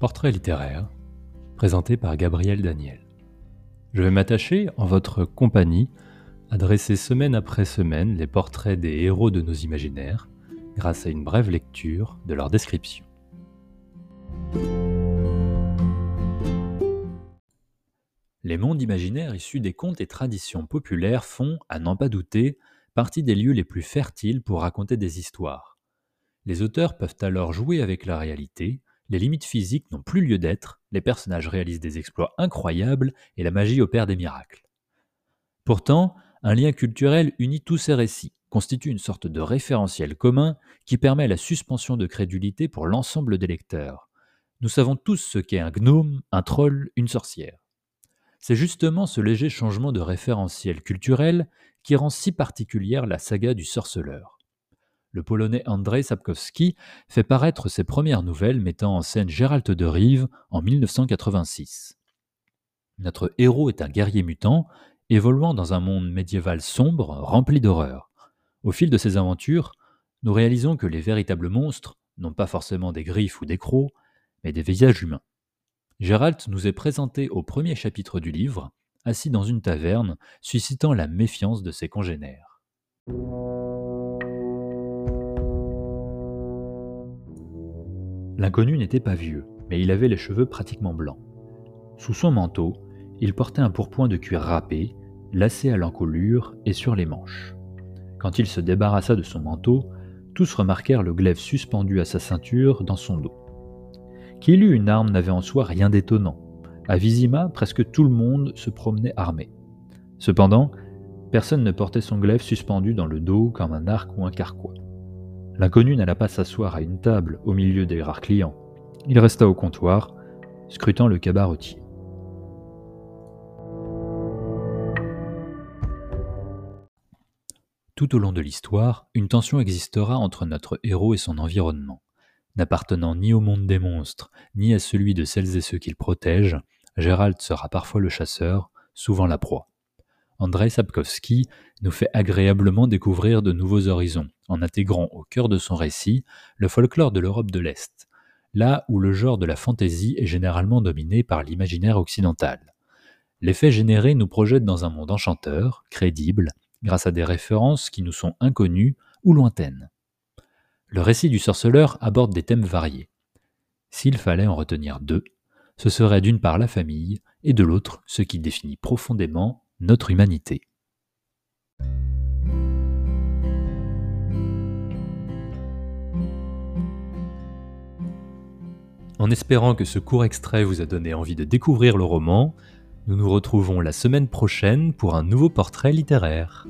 Portrait littéraire, présenté par Gabriel Daniel. Je vais m'attacher, en votre compagnie, à dresser semaine après semaine les portraits des héros de nos imaginaires, grâce à une brève lecture de leur description. Les mondes imaginaires issus des contes et traditions populaires font, à n'en pas douter, partie des lieux les plus fertiles pour raconter des histoires. Les auteurs peuvent alors jouer avec la réalité, les limites physiques n'ont plus lieu d'être, les personnages réalisent des exploits incroyables et la magie opère des miracles. Pourtant, un lien culturel unit tous ces récits, constitue une sorte de référentiel commun qui permet la suspension de crédulité pour l'ensemble des lecteurs. Nous savons tous ce qu'est un gnome, un troll, une sorcière. C'est justement ce léger changement de référentiel culturel qui rend si particulière la saga du sorceleur. Le polonais Andrzej Sapkowski fait paraître ses premières nouvelles mettant en scène Gérald de Rive en 1986. Notre héros est un guerrier mutant, évoluant dans un monde médiéval sombre, rempli d'horreur. Au fil de ses aventures, nous réalisons que les véritables monstres n'ont pas forcément des griffes ou des crocs, mais des visages humains. Gérald nous est présenté au premier chapitre du livre, assis dans une taverne, suscitant la méfiance de ses congénères. L'inconnu n'était pas vieux, mais il avait les cheveux pratiquement blancs. Sous son manteau, il portait un pourpoint de cuir râpé, lacé à l'encolure et sur les manches. Quand il se débarrassa de son manteau, tous remarquèrent le glaive suspendu à sa ceinture dans son dos. Qu'il eût une arme n'avait en soi rien d'étonnant. À Vizima, presque tout le monde se promenait armé. Cependant, personne ne portait son glaive suspendu dans le dos comme un arc ou un carquois. L'inconnu n'alla pas s'asseoir à une table au milieu des rares clients. Il resta au comptoir, scrutant le cabaretier. Tout au long de l'histoire, une tension existera entre notre héros et son environnement. N'appartenant ni au monde des monstres, ni à celui de celles et ceux qu'il protège, Gérald sera parfois le chasseur, souvent la proie. Andrei Sapkowski nous fait agréablement découvrir de nouveaux horizons, en intégrant au cœur de son récit le folklore de l'Europe de l'Est, là où le genre de la fantaisie est généralement dominé par l'imaginaire occidental. L'effet généré nous projette dans un monde enchanteur, crédible, grâce à des références qui nous sont inconnues ou lointaines. Le récit du sorceleur aborde des thèmes variés. S'il fallait en retenir deux, ce serait d'une part la famille et de l'autre ce qui définit profondément notre humanité. En espérant que ce court extrait vous a donné envie de découvrir le roman, nous nous retrouvons la semaine prochaine pour un nouveau portrait littéraire.